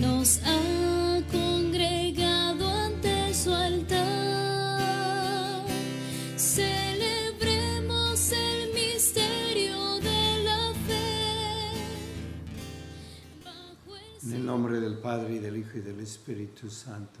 Nos ha congregado ante su altar, celebremos el misterio de la fe. En el nombre del Padre y del Hijo y del Espíritu Santo.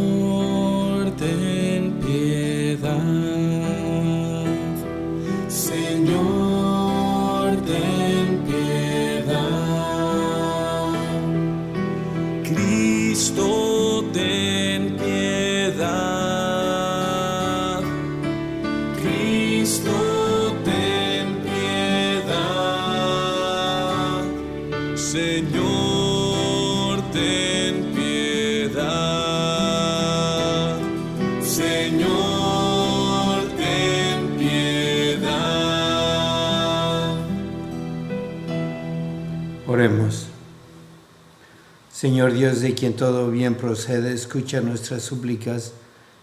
Oremos. Señor Dios, de quien todo bien procede, escucha nuestras súplicas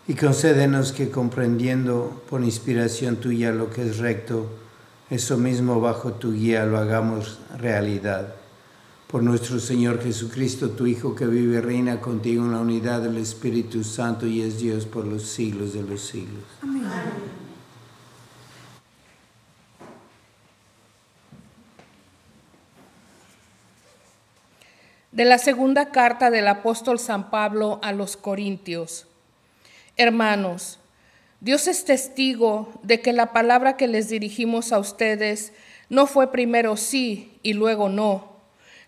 y concédenos que comprendiendo por inspiración tuya lo que es recto, eso mismo bajo tu guía lo hagamos realidad. Por nuestro Señor Jesucristo, tu Hijo, que vive y reina contigo en la unidad del Espíritu Santo y es Dios por los siglos de los siglos. De la segunda carta del apóstol San Pablo a los Corintios. Hermanos, Dios es testigo de que la palabra que les dirigimos a ustedes no fue primero sí y luego no.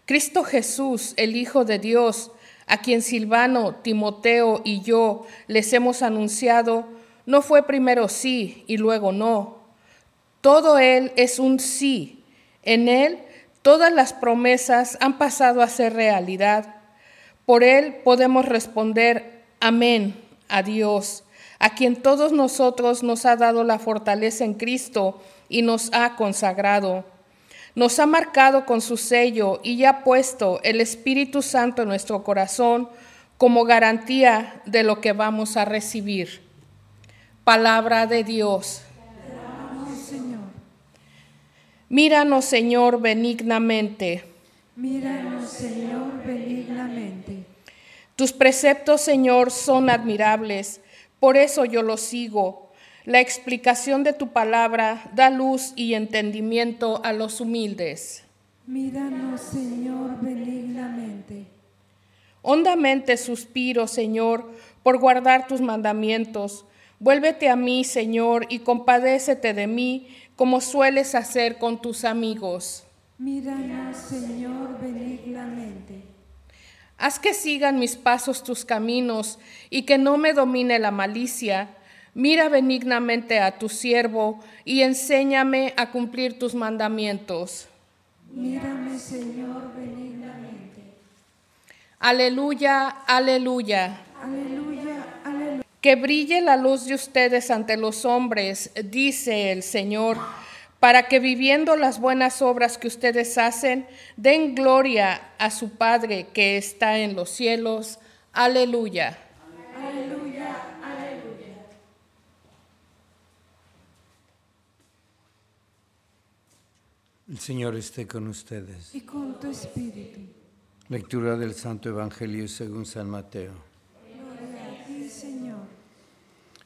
Cristo Jesús, el Hijo de Dios, a quien Silvano, Timoteo y yo les hemos anunciado, no fue primero sí y luego no. Todo Él es un sí. En Él todas las promesas han pasado a ser realidad. Por Él podemos responder amén a Dios, a quien todos nosotros nos ha dado la fortaleza en Cristo y nos ha consagrado. Nos ha marcado con su sello y ha puesto el Espíritu Santo en nuestro corazón como garantía de lo que vamos a recibir. Palabra de Dios. Míranos, Señor, benignamente. Míranos, Señor, benignamente. Tus preceptos, Señor, son admirables, por eso yo los sigo. La explicación de tu palabra da luz y entendimiento a los humildes. Míranos, Señor, benignamente. Hondamente suspiro, Señor, por guardar tus mandamientos. Vuélvete a mí, Señor, y compadécete de mí, como sueles hacer con tus amigos. Míranos, Señor, benignamente. Haz que sigan mis pasos tus caminos y que no me domine la malicia. Mira benignamente a tu siervo y enséñame a cumplir tus mandamientos. Mírame, Señor, benignamente. Aleluya, aleluya. Aleluya, aleluya. Que brille la luz de ustedes ante los hombres, dice el Señor, para que viviendo las buenas obras que ustedes hacen, den gloria a su Padre que está en los cielos. Aleluya. El Señor esté con ustedes. Y con tu espíritu. Lectura del Santo Evangelio según San Mateo. Sí, Señor.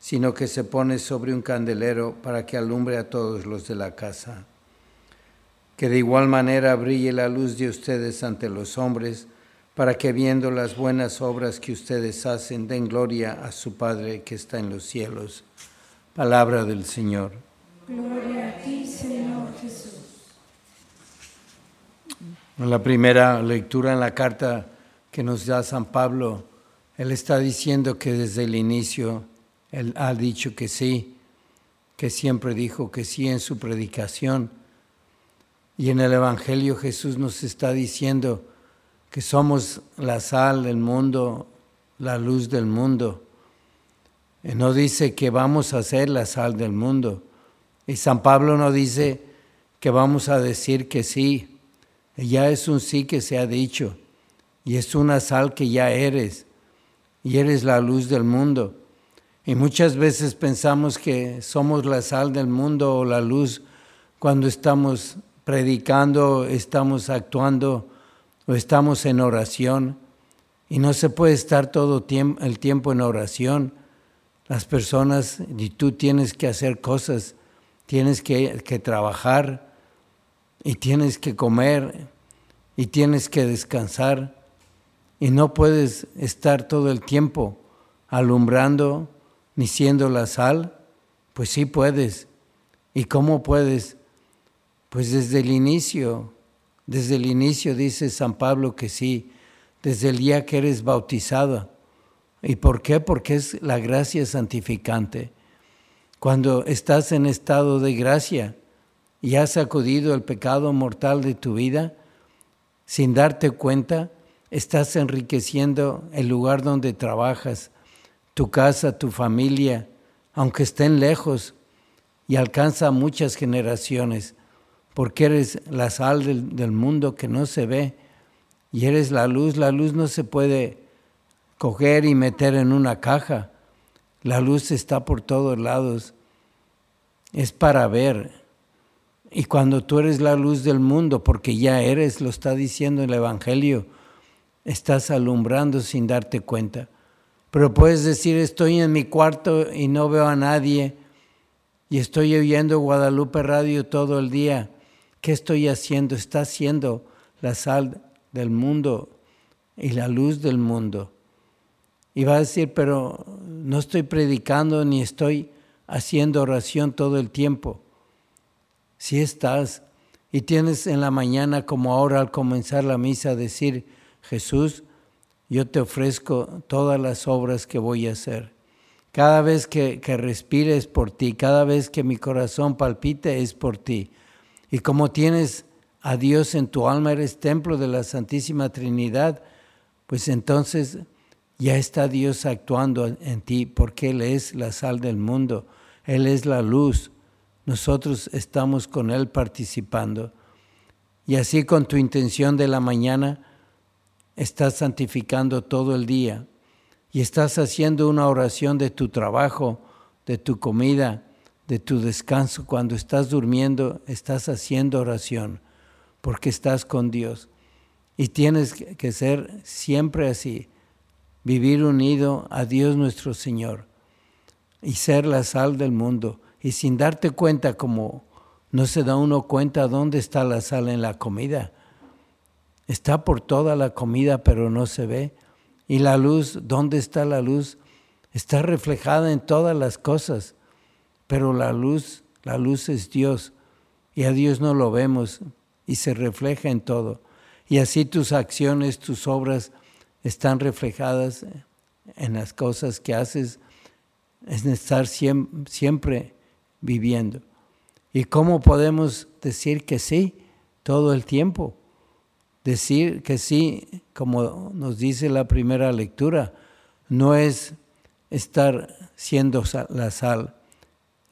sino que se pone sobre un candelero para que alumbre a todos los de la casa. Que de igual manera brille la luz de ustedes ante los hombres, para que viendo las buenas obras que ustedes hacen den gloria a su Padre que está en los cielos. Palabra del Señor. Gloria a ti, Señor Jesús. En la primera lectura en la carta que nos da San Pablo, él está diciendo que desde el inicio él ha dicho que sí, que siempre dijo que sí en su predicación. Y en el Evangelio Jesús nos está diciendo que somos la sal del mundo, la luz del mundo. Y no dice que vamos a ser la sal del mundo. Y San Pablo no dice que vamos a decir que sí. Ya es un sí que se ha dicho. Y es una sal que ya eres. Y eres la luz del mundo. Y muchas veces pensamos que somos la sal del mundo o la luz cuando estamos predicando, estamos actuando o estamos en oración. Y no se puede estar todo el tiempo en oración. Las personas, y tú tienes que hacer cosas, tienes que, que trabajar y tienes que comer y tienes que descansar. Y no puedes estar todo el tiempo alumbrando ni siendo la sal. Pues sí puedes. ¿Y cómo puedes? Pues desde el inicio, desde el inicio dice San Pablo que sí, desde el día que eres bautizado. ¿Y por qué? Porque es la gracia santificante. Cuando estás en estado de gracia y has sacudido el pecado mortal de tu vida, sin darte cuenta, estás enriqueciendo el lugar donde trabajas, tu casa, tu familia, aunque estén lejos, y alcanza muchas generaciones, porque eres la sal del, del, mundo que no se ve, y eres la luz. La luz no se puede coger y meter en una caja. La luz está por todos lados. Es para ver. Y cuando tú eres la luz del mundo, porque ya eres, lo está diciendo el Evangelio, estás alumbrando sin darte cuenta. Pero puedes decir, estoy en mi cuarto y no veo a nadie y estoy oyendo Guadalupe Radio todo el día. ¿Qué estoy haciendo? Está siendo la sal del mundo y la luz del mundo. Y va a decir, pero no estoy predicando ni estoy haciendo oración todo el tiempo. Si estás y tienes en la mañana como ahora al comenzar la misa decir, Jesús, yo te ofrezco todas las obras que voy a hacer. Cada vez que, que respires por ti, cada vez que mi corazón palpite es por ti. Y como tienes a Dios en tu alma, eres templo de la Santísima Trinidad, pues entonces ya está Dios actuando en ti porque Él es la sal del mundo, Él es la luz. Nosotros estamos con Él participando. Y así con tu intención de la mañana, estás santificando todo el día y estás haciendo una oración de tu trabajo, de tu comida, de tu descanso. Cuando estás durmiendo, estás haciendo oración porque estás con Dios. Y tienes que ser siempre así, vivir unido a Dios nuestro Señor y ser la sal del mundo y sin darte cuenta como no se da uno cuenta dónde está la sal en la comida. Está por toda la comida, pero no se ve. Y la luz, ¿dónde está la luz? Está reflejada en todas las cosas, pero la luz, la luz es Dios y a Dios no lo vemos y se refleja en todo. Y así tus acciones, tus obras están reflejadas en las cosas que haces, es estar siempre viviendo. ¿Y cómo podemos decir que sí todo el tiempo? Decir que sí, como nos dice la primera lectura, no es estar siendo la sal.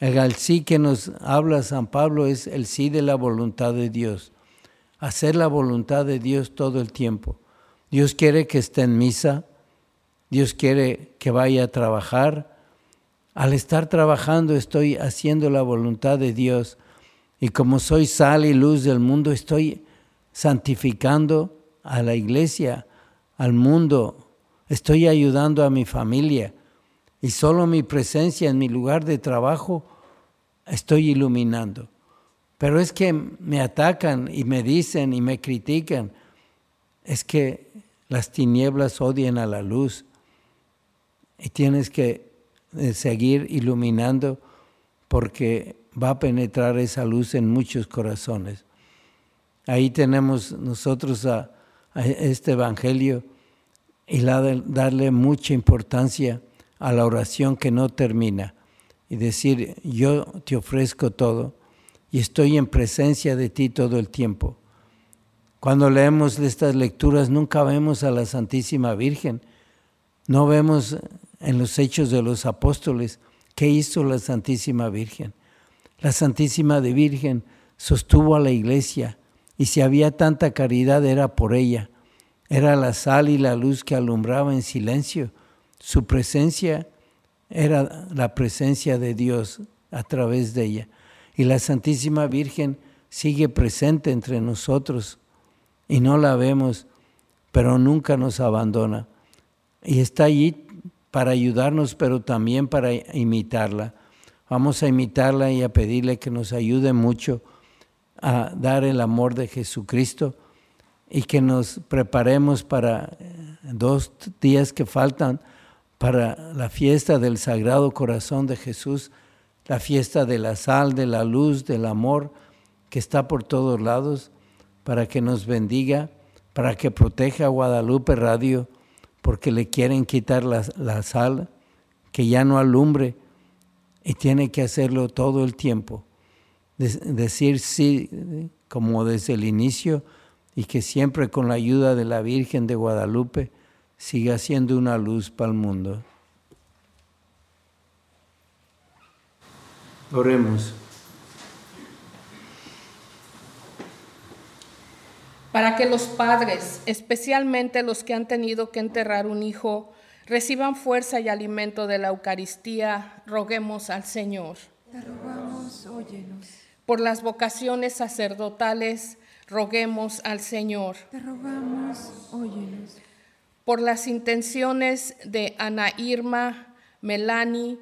El sí que nos habla San Pablo es el sí de la voluntad de Dios. Hacer la voluntad de Dios todo el tiempo. Dios quiere que esté en misa, Dios quiere que vaya a trabajar, al estar trabajando estoy haciendo la voluntad de Dios y como soy sal y luz del mundo estoy santificando a la iglesia, al mundo, estoy ayudando a mi familia y solo mi presencia en mi lugar de trabajo estoy iluminando. Pero es que me atacan y me dicen y me critican. Es que las tinieblas odian a la luz y tienes que seguir iluminando porque va a penetrar esa luz en muchos corazones. Ahí tenemos nosotros a, este Evangelio y darle mucha importancia a la oración que no termina y decir, yo te ofrezco todo y estoy en presencia de ti todo el tiempo. Cuando leemos estas lecturas nunca vemos a la Santísima Virgen, no vemos en los hechos de los apóstoles, ¿qué hizo la Santísima Virgen? La Santísima de Virgen sostuvo a la iglesia y si había tanta caridad era por ella. Era la sal y la luz que alumbraba en silencio. Su presencia era la presencia de Dios a través de ella. Y la Santísima Virgen sigue presente entre nosotros y no la vemos, pero nunca nos abandona. Y está allí para ayudarnos, pero también para imitarla. Vamos a imitarla y a pedirle que nos ayude mucho a dar el amor de Jesucristo y que nos preparemos para eh, dos días que faltan para la fiesta del Sagrado Corazón de Jesús, la fiesta de la sal, de la luz, del amor que está por todos lados, para que nos bendiga, para que proteja a Guadalupe Radio porque le quieren quitar la, sal, que ya no alumbre, y tiene que hacerlo todo el tiempo. Decir sí como desde el inicio y que siempre con la ayuda de la Virgen de Guadalupe siga siendo una luz para el mundo. Oremos. para que los padres, especialmente los que han tenido que enterrar un hijo, reciban fuerza y alimento de la Eucaristía, roguemos al Señor. Te rogamos, óyenos. Por las vocaciones sacerdotales, roguemos al Señor. Te rogamos, óyenos. Por las intenciones de Ana Irma, Melani,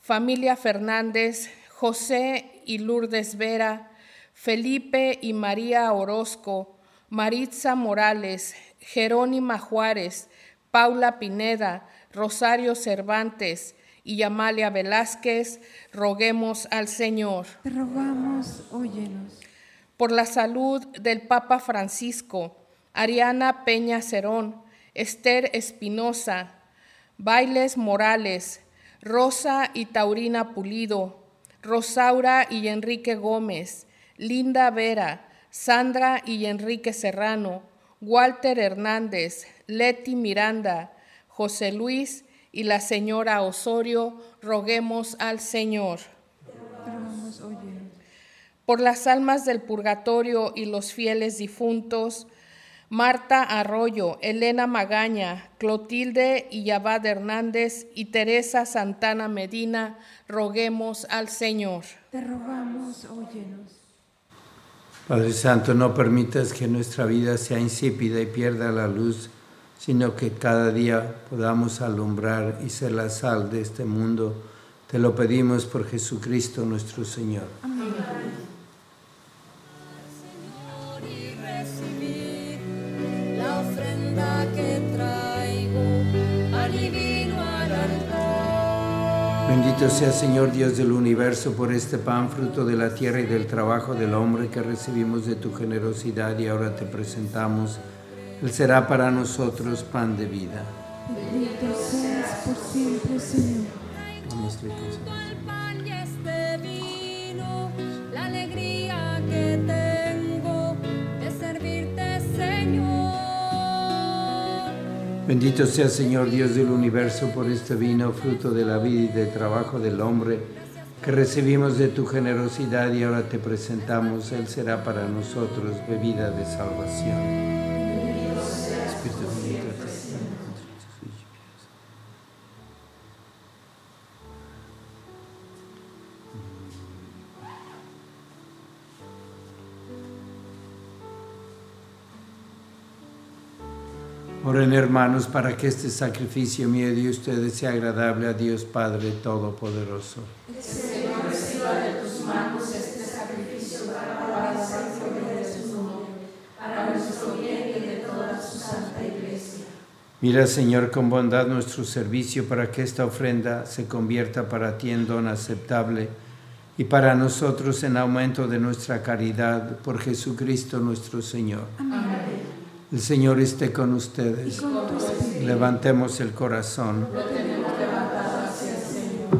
familia Fernández, José y Lourdes Vera, Felipe y María Orozco, Maritza Morales, Jerónima Juárez, Paula Pineda, Rosario Cervantes y Amalia Velázquez, roguemos al Señor. Te rogamos, óyenos. Por la salud del Papa Francisco, Ariana Peña Cerón, Esther Espinosa, Bailes Morales, Rosa y Taurina Pulido, Rosaura y Enrique Gómez, Linda Vera, Sandra y Enrique Serrano, Walter Hernández, Leti Miranda, José Luis y la señora Osorio, roguemos al Señor. Por las almas del purgatorio y los fieles difuntos, Marta Arroyo, Elena Magaña, Clotilde y Yabad Hernández y Teresa Santana Medina, roguemos al Señor. Te rogamos, óyenos. Padre Santo, no permitas que nuestra vida sea insípida y pierda la luz, sino que cada día podamos alumbrar y ser la sal de este mundo Te lo pedimos por Jesucristo nuestro Señor. Altar. Bendito sea Señor Dios del universo por este pan, fruto de la tierra y del trabajo del hombre que recibimos de tu generosidad y ahora te presentamos. Él será para nosotros pan de vida. Bendito seas por siempre, Señor. Vamos, ricos. el pan y este vino, la alegría que tengo de servirte, Señor. Bendito sea Señor Dios del universo por este vino, fruto de la vida y del trabajo del hombre que recibimos de tu generosidad y ahora te presentamos. Él será para nosotros bebida de salvación. Hermanos para que este sacrificio mío de ustedes sea agradable a Dios Padre Todopoderoso. Mira, Señor, con bondad nuestro servicio para que esta ofrenda se convierta para ti en don aceptable y para nosotros en aumento de nuestra caridad por Jesucristo nuestro Señor. El Señor esté con ustedes. Levantemos el corazón.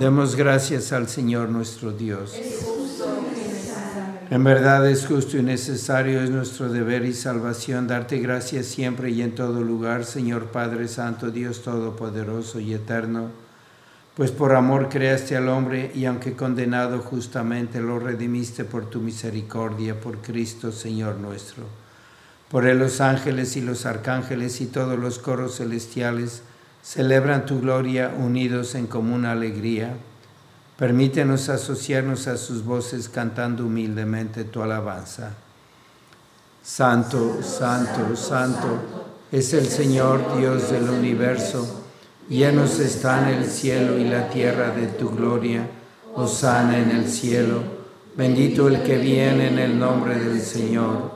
Demos gracias al Señor nuestro Dios. En verdad es justo y necesario, es nuestro deber y salvación darte gracias siempre y en todo lugar, Señor Padre Santo, Dios Todopoderoso y Eterno, pues por amor creaste al hombre y aunque condenado justamente lo redimiste por tu misericordia, por Cristo, Señor nuestro. Por él los ángeles y los arcángeles y todos los coros celestiales celebran tu gloria unidos en común alegría. Permítenos asociarnos a sus voces cantando humildemente tu alabanza. Santo, santo, santo es el Señor Dios del universo. Llenos están el cielo y la tierra de tu gloria. Hosana en el cielo. Bendito el que viene en el nombre del Señor.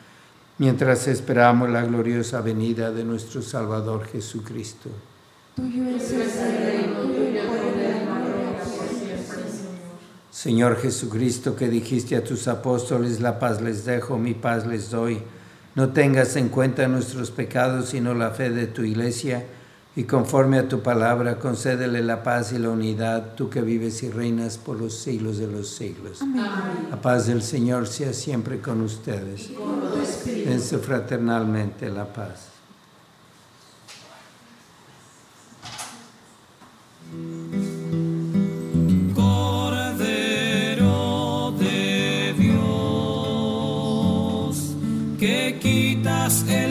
mientras esperamos la gloriosa venida de nuestro Salvador Jesucristo. Tuyo es el reino, tuyo poder. Señor Jesucristo, que dijiste a tus apóstoles, la paz les dejo, mi paz les doy. No tengas en cuenta nuestros pecados, sino la fe de tu iglesia, y conforme a tu palabra, concédele la paz y la unidad, tú que vives y reinas por los siglos de los siglos. La paz del Señor sea siempre con ustedes. Dense fraternalmente la paz. Cordero de Dios, que quitas el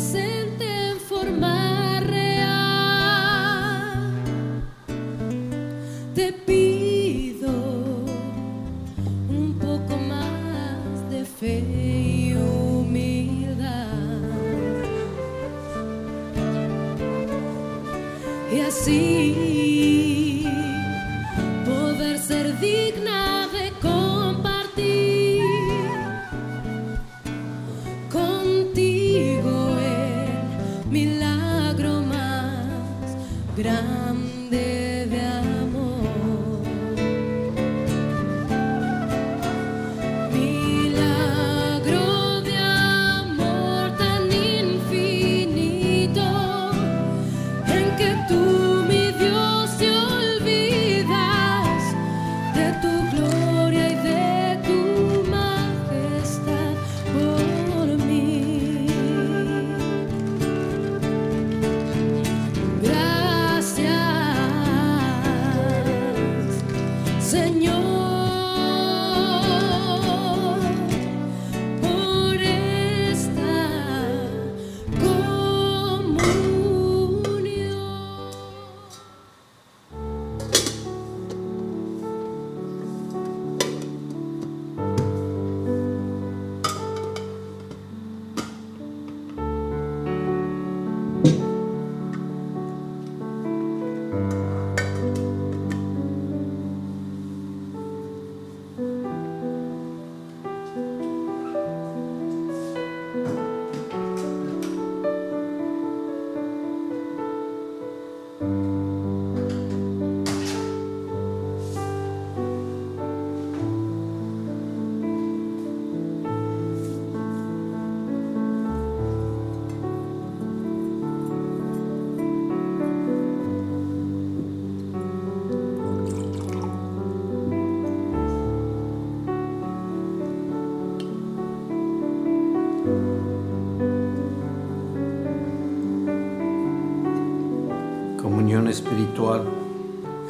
Aquí más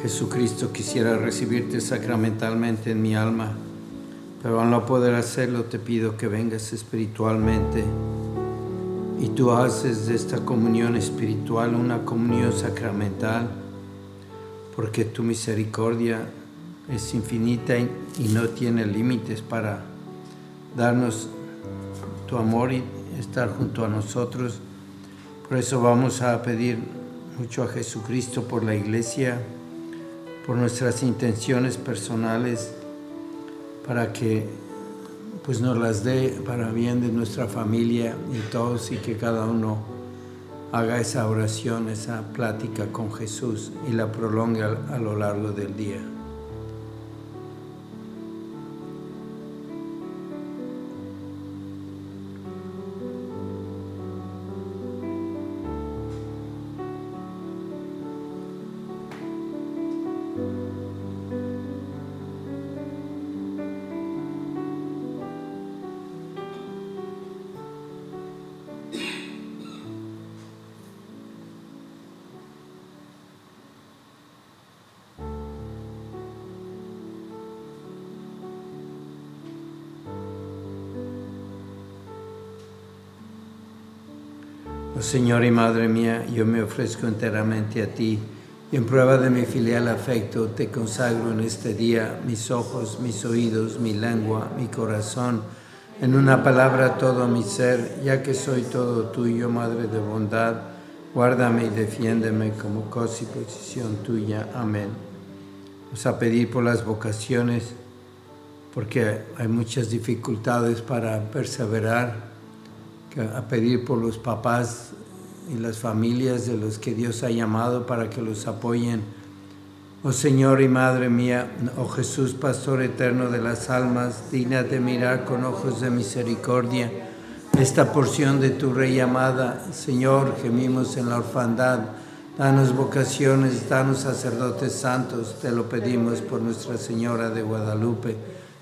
Jesucristo quisiera recibirte sacramentalmente en mi alma, pero al no poder hacerlo te pido que vengas espiritualmente y tú haces de esta comunión espiritual una comunión sacramental, porque tu misericordia es infinita y no tiene límites para darnos tu amor y estar junto a nosotros. Por eso vamos a pedir mucho a Jesucristo por la iglesia, por nuestras intenciones personales, para que pues nos las dé para bien de nuestra familia y todos y que cada uno haga esa oración, esa plática con Jesús y la prolongue a, lo largo del día. Señor y Madre mía, yo me ofrezco enteramente a ti y en prueba de mi filial afecto te consagro en este día mis ojos, mis oídos, mi lengua, mi corazón, en una palabra todo mi ser, ya que soy todo tuyo, Madre de bondad, guárdame y defiéndeme como cosa y posición tuya. Amén. Vamos a pedir por las vocaciones, porque hay muchas dificultades para perseverar a pedir por los papás y las familias de los que Dios ha llamado para que los apoyen. Oh Señor y Madre mía, oh Jesús, Pastor eterno de las almas, digna de mirar con ojos de misericordia esta porción de tu Rey amada. Señor, gemimos en la orfandad. Danos vocaciones, danos sacerdotes santos, te lo pedimos por Nuestra Señora de Guadalupe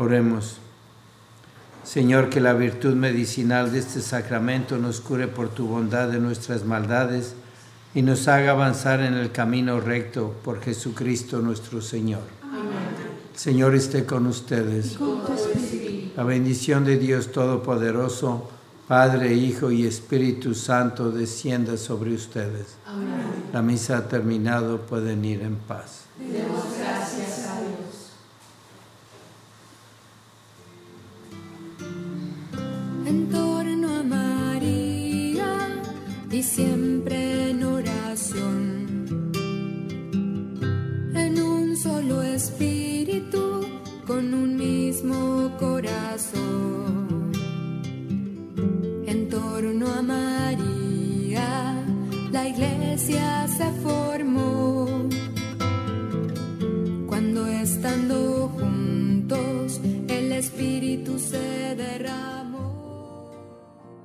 Oremos. Señor, que la virtud medicinal de este sacramento nos cure por tu bondad de nuestras maldades y nos haga avanzar en el camino recto por Jesucristo nuestro Señor. El Señor esté con ustedes. La bendición de Dios Todopoderoso, Padre, Hijo y Espíritu Santo, descienda sobre ustedes. La misa ha terminado, pueden ir en paz.